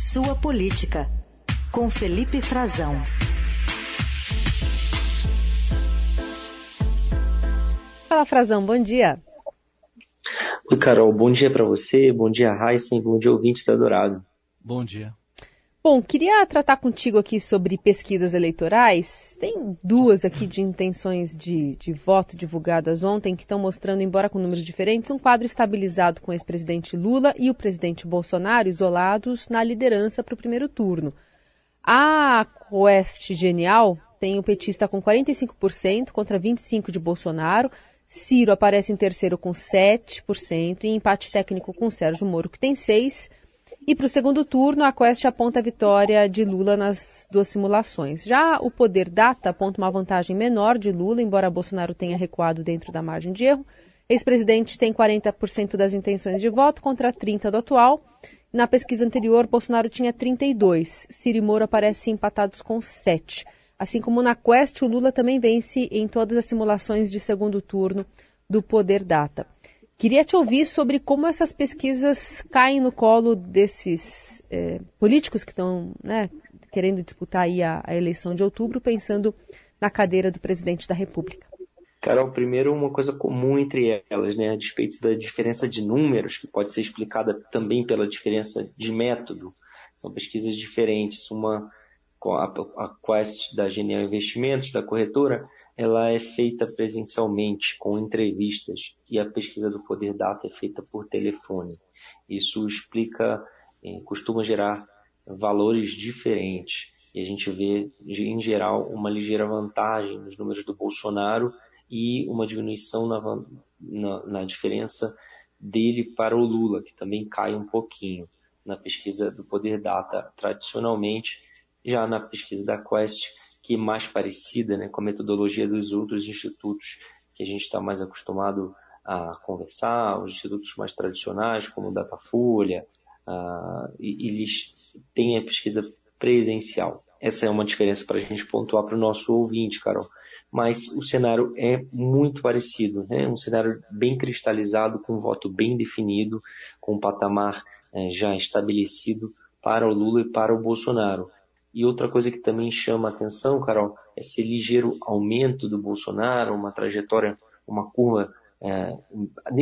Sua Política, com Felipe Frazão. Fala, Frazão, bom dia. Oi, Carol, bom dia para você, bom dia, Heisen, bom dia, ouvintes da Dourado. Bom dia. Bom, queria tratar contigo aqui sobre pesquisas eleitorais. Tem duas aqui de intenções de, de voto divulgadas ontem que estão mostrando, embora com números diferentes, um quadro estabilizado com o ex-presidente Lula e o presidente Bolsonaro isolados na liderança para o primeiro turno. A Quest Genial tem o petista com 45% contra 25% de Bolsonaro. Ciro aparece em terceiro com 7% e empate técnico com Sérgio Moro, que tem 6%. E para o segundo turno, a Quest aponta a vitória de Lula nas duas simulações. Já o Poder Data aponta uma vantagem menor de Lula, embora Bolsonaro tenha recuado dentro da margem de erro. Ex-presidente tem 40% das intenções de voto contra 30% do atual. Na pesquisa anterior, Bolsonaro tinha 32%. Ciro e Moro aparecem empatados com 7%. Assim como na Quest, o Lula também vence em todas as simulações de segundo turno do Poder Data. Queria te ouvir sobre como essas pesquisas caem no colo desses é, políticos que estão né, querendo disputar aí a, a, eleição de outubro, pensando na cadeira do presidente da República. Carol, primeiro uma coisa comum entre elas, né, a despeito da diferença de números, que pode ser explicada também pela diferença de método. São pesquisas diferentes. Uma, a, a Quest da Genial Investimentos, da corretora, ela é feita presencialmente com entrevistas e a pesquisa do Poder Data é feita por telefone. Isso explica, eh, costuma gerar valores diferentes e a gente vê, em geral, uma ligeira vantagem nos números do Bolsonaro e uma diminuição na, na, na diferença dele para o Lula, que também cai um pouquinho na pesquisa do Poder Data tradicionalmente, já na pesquisa da Quest que mais parecida né, com a metodologia dos outros institutos que a gente está mais acostumado a conversar, os institutos mais tradicionais, como o Datafolha, uh, e, eles têm a pesquisa presencial. Essa é uma diferença para a gente pontuar para o nosso ouvinte, Carol. Mas o cenário é muito parecido, né? um cenário bem cristalizado, com um voto bem definido, com um patamar eh, já estabelecido para o Lula e para o Bolsonaro. E outra coisa que também chama atenção, Carol, é esse ligeiro aumento do Bolsonaro, uma trajetória, uma curva, é,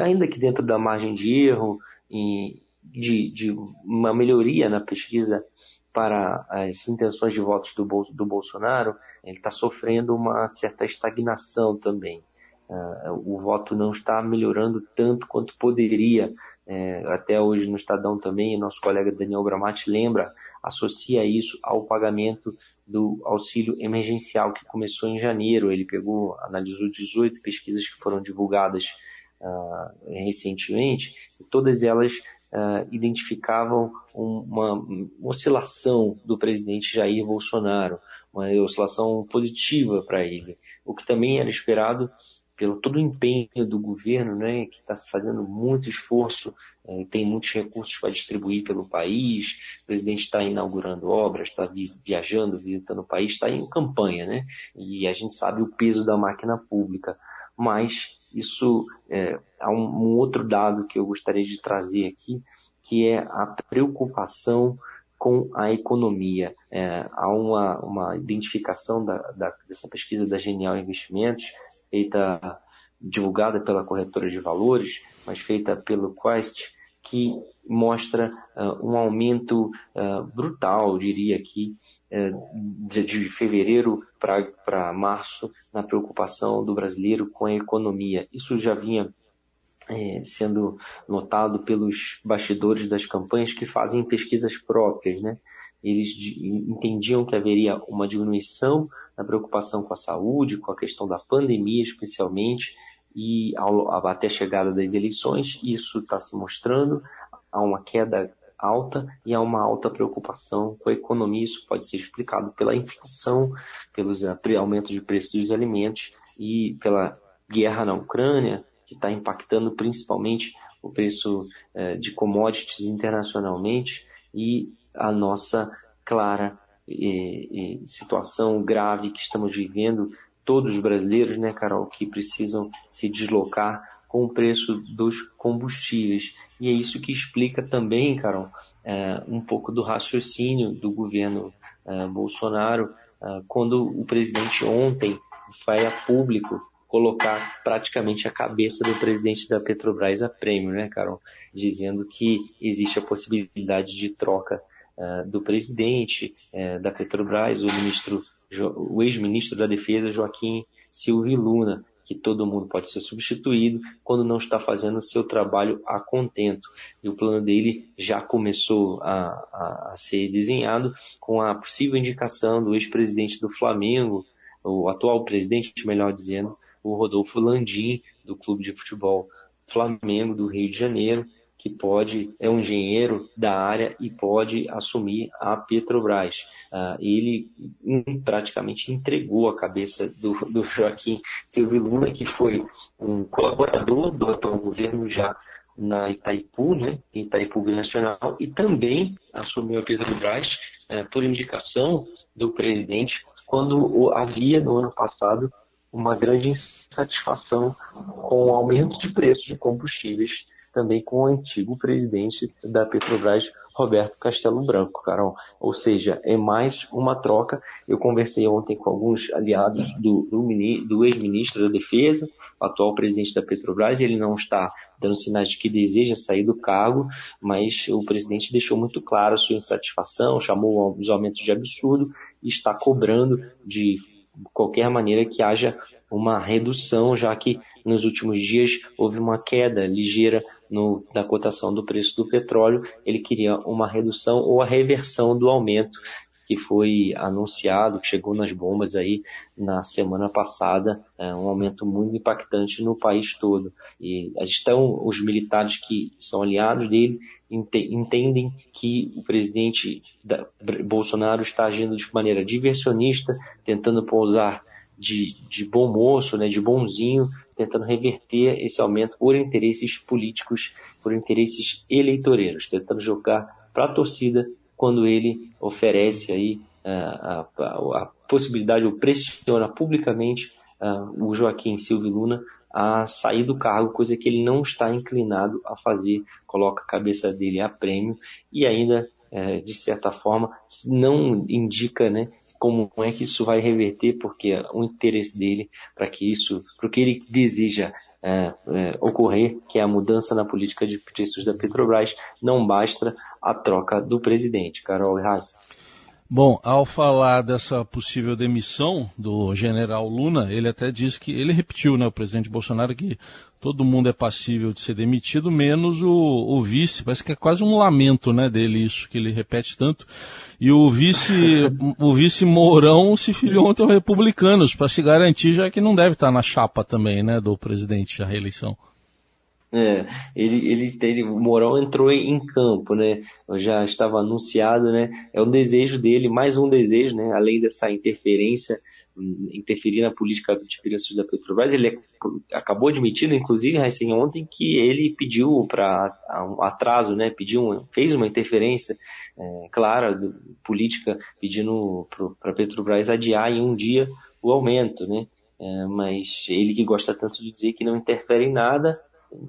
ainda que dentro da margem de erro, de, de, uma melhoria na pesquisa para as intenções de votos do, do Bolsonaro, ele está sofrendo uma certa estagnação também. Uh, o voto não está melhorando tanto quanto poderia. É, até hoje no Estadão também, nosso colega Daniel Bramati lembra associa isso ao pagamento do auxílio emergencial que começou em janeiro. Ele pegou, analisou 18 pesquisas que foram divulgadas uh, recentemente, e todas elas uh, identificavam uma oscilação do presidente Jair Bolsonaro, uma oscilação positiva para ele, o que também era esperado pelo todo o empenho do governo, né, que está fazendo muito esforço, é, tem muitos recursos para distribuir pelo país, o presidente está inaugurando obras, está viajando, visitando o país, está em campanha, né, e a gente sabe o peso da máquina pública, mas isso é, há um, um outro dado que eu gostaria de trazer aqui, que é a preocupação com a economia. É, há uma, uma identificação da, da, dessa pesquisa da Genial Investimentos feita, divulgada pela corretora de valores, mas feita pelo Quest, que mostra uh, um aumento uh, brutal, diria aqui, uh, de, de, fevereiro para março, na preocupação do brasileiro com a economia. Isso já vinha é, sendo notado pelos bastidores das campanhas que fazem pesquisas próprias, né? Eles entendiam que haveria uma diminuição na preocupação com a saúde, com a questão da pandemia especialmente, e ao, até a chegada das eleições, isso está se mostrando, há uma queda alta e há uma alta preocupação com a economia. Isso pode ser explicado pela inflação, pelos uh, aumentos de preços dos alimentos e pela guerra na Ucrânia, que está impactando principalmente o preço uh, de commodities internacionalmente e a nossa clara e, e situação grave que estamos vivendo, todos os brasileiros, né, Carol, que precisam se deslocar com o preço dos combustíveis. E é isso que explica também, Carol, é, um pouco do raciocínio do governo é, Bolsonaro, é, quando o presidente ontem vai a público colocar praticamente a cabeça do presidente da Petrobras a prêmio, né, Carol? Dizendo que existe a possibilidade de troca do presidente uh, da Petrobras, o ministro, o ex-ministro da Defesa, Joaquim Silvio Luna, que todo mundo pode ser substituído quando não está fazendo o seu trabalho a contento. E o plano dele já começou a, a, a ser desenhado com a possível indicação do ex-presidente do Flamengo, o atual presidente, melhor dizendo, o Rodolfo Landim, do Clube de Futebol Flamengo do Rio de Janeiro, que pode, é um engenheiro da área e pode assumir a Petrobras. Uh, ele praticamente entregou a cabeça do, do Joaquim Silvio Luna, que foi um colaborador do atual governo já na Itaipu, né, Itaipu Nacional, e também assumiu a Petrobras uh, por indicação do presidente quando havia no ano passado uma grande insatisfação com o aumento de preços de combustíveis também com o antigo presidente da Petrobras, Roberto Castelo Branco, Carol. Ou seja, é mais uma troca. Eu conversei ontem com alguns aliados do, do, do ex-ministro da Defesa, atual presidente da Petrobras, ele não está dando sinais de que deseja sair do cargo, mas o presidente deixou muito claro a sua insatisfação, chamou os aumentos de absurdo e está cobrando de qualquer maneira que haja uma redução, já que nos últimos dias houve uma queda ligeira no, da cotação do preço do petróleo, ele queria uma redução ou a reversão do aumento que foi anunciado, que chegou nas bombas aí na semana passada, é um aumento muito impactante no país todo. E estão os militares que são aliados dele entendem que o presidente Bolsonaro está agindo de maneira diversionista, tentando pousar de, de bom moço, né, de bonzinho, tentando reverter esse aumento por interesses políticos, por interesses eleitoreiros, tentando jogar para a torcida quando ele oferece aí a, a, a possibilidade ou pressiona publicamente uh, o Joaquim Silvio Luna a sair do cargo, coisa que ele não está inclinado a fazer, coloca a cabeça dele a prêmio e ainda, é, de certa forma, não indica né, como é que isso vai reverter, porque o interesse dele para que isso, para o que ele deseja é, é, ocorrer, que é a mudança na política de preços da Petrobras, não basta a troca do presidente. Carol Reis. Bom, ao falar dessa possível demissão do general Luna, ele até disse que, ele repetiu, né, o presidente Bolsonaro, que todo mundo é passível de ser demitido, menos o, o vice. Parece que é quase um lamento, né, dele isso, que ele repete tanto. E o vice, o vice Mourão se filiou ontem aos republicanos, para se garantir, já que não deve estar na chapa também, né, do presidente, a reeleição. É, ele, ele, ele, o Mourão entrou em campo, né? Já estava anunciado, né? É um desejo dele, mais um desejo, né? Além dessa interferência, interferir na política de preços da Petrobras, ele acabou admitindo, inclusive, ontem, que ele pediu para um atraso, né? Pediu, fez uma interferência é, clara política, pedindo para a Petrobras adiar em um dia o aumento, né? É, mas ele que gosta tanto de dizer que não interfere em nada,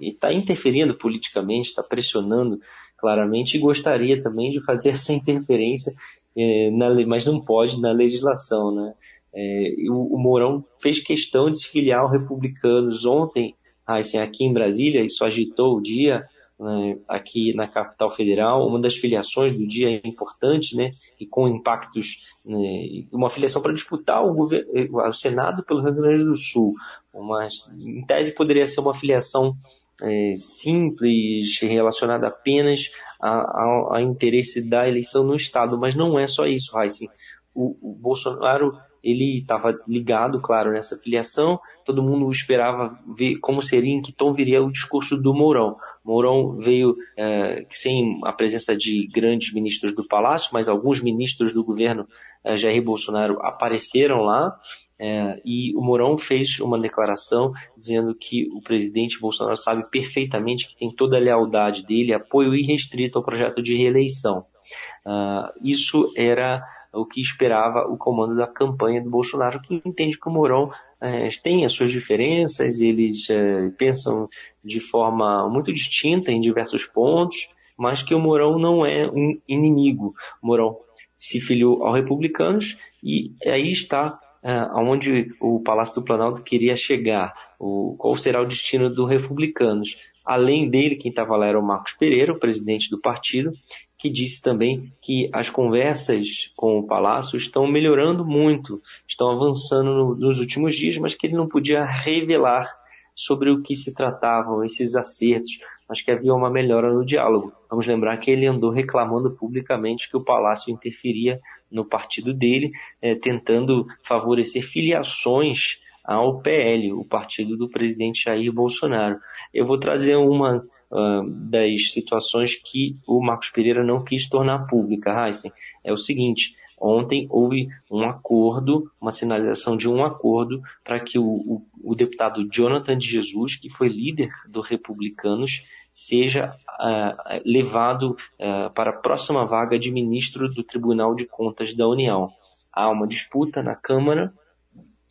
está interferindo politicamente, está pressionando claramente e gostaria também de fazer essa interferência, é, na, mas não pode na legislação. Né? É, o, o, Mourão fez questão de se filiar aos republicanos ontem, assim, aqui em Brasília, isso agitou o dia, né, aqui na capital federal, uma das filiações do dia importante, né, e com impactos, né, uma filiação para disputar o, governo, o Senado pelo Rio Grande do Sul, uma, em tese poderia ser uma filiação é, simples, relacionada apenas a, a, a, interesse da eleição no Estado, mas não é só isso, Heisen. O, o Bolsonaro ele estava ligado, claro, nessa filiação, todo mundo esperava ver como seria, em que tom viria o discurso do Mourão. Mourão veio é, sem a presença de grandes ministros do Palácio, mas alguns ministros do governo é, Jair Bolsonaro apareceram lá, é, e o Mourão fez uma declaração dizendo que o presidente Bolsonaro sabe perfeitamente que tem toda a lealdade dele, apoio irrestrito ao projeto de reeleição. Uh, isso era o que esperava o comando da campanha do Bolsonaro, que entende que o Mourão é, tem as suas diferenças, eles é, pensam de forma muito distinta em diversos pontos, mas que o Mourão não é um inimigo. O Mourão se filiou aos republicanos e aí está uh, onde o Palácio do Planalto queria chegar, o, qual será o destino dos republicanos. Além dele, quem estava lá era o Marcos Pereira, o presidente do partido, que disse também que as conversas com o Palácio estão melhorando muito, estão avançando no, nos últimos dias, mas que ele não podia revelar sobre o que se tratavam esses acertos, mas que havia uma melhora no diálogo. Vamos lembrar que ele andou reclamando publicamente que o Palácio interferia no partido dele, eh, tentando favorecer filiações ao PL, o partido do presidente Jair Bolsonaro. Eu vou trazer uma das situações que o Marcos Pereira não quis tornar pública, Heisen. É o seguinte, ontem houve um acordo, uma sinalização de um acordo para que o, o, o, deputado Jonathan de Jesus, que foi líder do Republicanos, seja uh, levado uh, para a próxima vaga de ministro do Tribunal de Contas da União. Há uma disputa na Câmara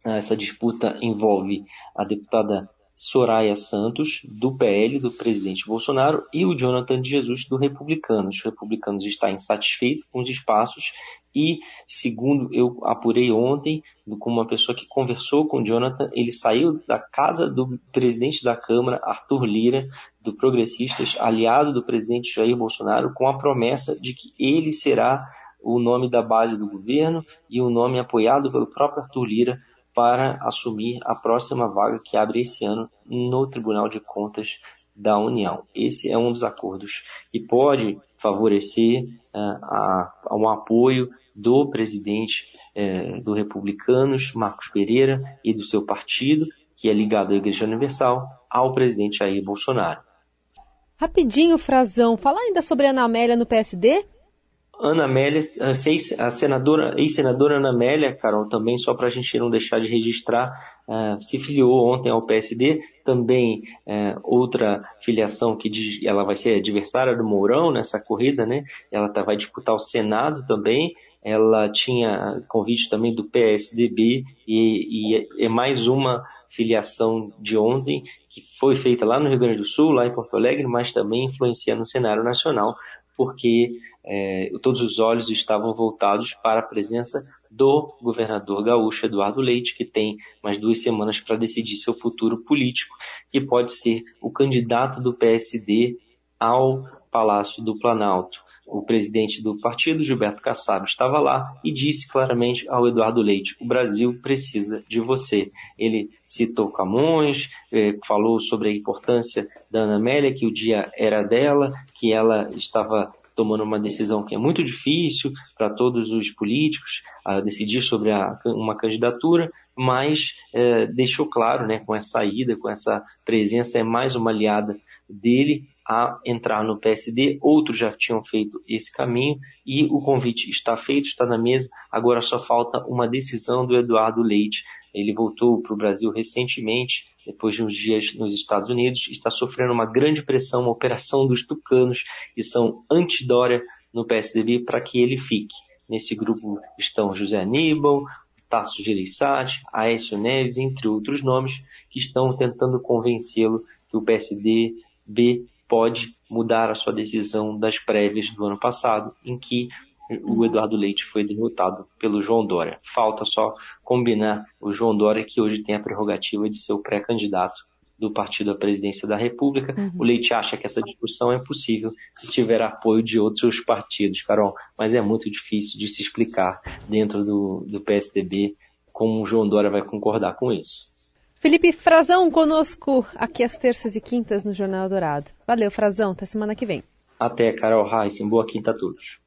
essa disputa envolve a deputada Soraya Santos, do PL, do presidente Bolsonaro, e o Jonathan de Jesus, do Republicanos. Os Republicanos está insatisfeito com os espaços e, segundo eu apurei ontem, com uma pessoa que conversou com o Jonathan, ele saiu da casa do presidente da Câmara, Arthur Lira, do Progressistas, aliado do presidente Jair Bolsonaro, com a promessa de que ele será o nome da base do governo e o nome apoiado pelo próprio Arthur Lira para assumir a próxima vaga que abre esse ano no Tribunal de Contas da União. Esse é um dos acordos e pode favorecer uh, a, a um apoio do presidente uh, do Republicanos, Marcos Pereira, e do seu partido, que é ligado à Igreja Universal, ao presidente Jair Bolsonaro. Rapidinho, Frazão, falar ainda sobre a Ana Amélia no PSD? Ana Amélia, a senadora, ex-senadora Ana Amélia, Carol, também só para a gente não deixar de registrar, uh, se filiou ontem ao PSD, também uh, outra filiação que diz, ela vai ser adversária do Mourão nessa corrida, né? Ela tá, vai disputar o Senado também, ela tinha convite também do PSDB e, e é mais uma filiação de ontem que foi feita lá no Rio Grande do Sul, lá em Porto Alegre, mas também influencia no cenário nacional, porque é, todos os olhos estavam voltados para a presença do governador gaúcho Eduardo Leite, que tem mais duas semanas para decidir seu futuro político, que pode ser o candidato do PSD ao Palácio do Planalto. O presidente do partido, Gilberto Kassab, estava lá e disse claramente ao Eduardo Leite: o Brasil precisa de você. Ele citou Camões, eh, falou sobre a importância da Ana Amélia, que o dia era dela, que ela estava tomando uma decisão que é muito difícil para todos os políticos a decidir sobre a, uma candidatura, mas é, deixou claro, né, com essa ida, com essa presença, é mais uma aliada dele a entrar no PSD. Outros já tinham feito esse caminho e o convite está feito, está na mesa. Agora só falta uma decisão do Eduardo Leite. Ele voltou para o Brasil recentemente depois de uns dias nos Estados Unidos, está sofrendo uma grande pressão, uma operação dos tucanos, que são anti-Dória no PSDB, para que ele fique. Nesse grupo estão José Aníbal, Tasso Gereissati, Aécio Neves, entre outros nomes, que estão tentando convencê-lo que o PSDB pode mudar a sua decisão das prévias do ano passado, em que o Eduardo Leite foi derrotado pelo João Dória. Falta só combinar o João Dória, que hoje tem a prerrogativa de ser o pré-candidato do partido à presidência da República. Uhum. O Leite acha que essa discussão é possível se tiver apoio de outros partidos, Carol, mas é muito difícil de se explicar dentro do, do PSDB como o João Dória vai concordar com isso. Felipe Frazão conosco aqui às terças e quintas no Jornal Dourado. Valeu, Frazão. Até semana que vem. Até, Carol Heissen. Boa quinta a todos.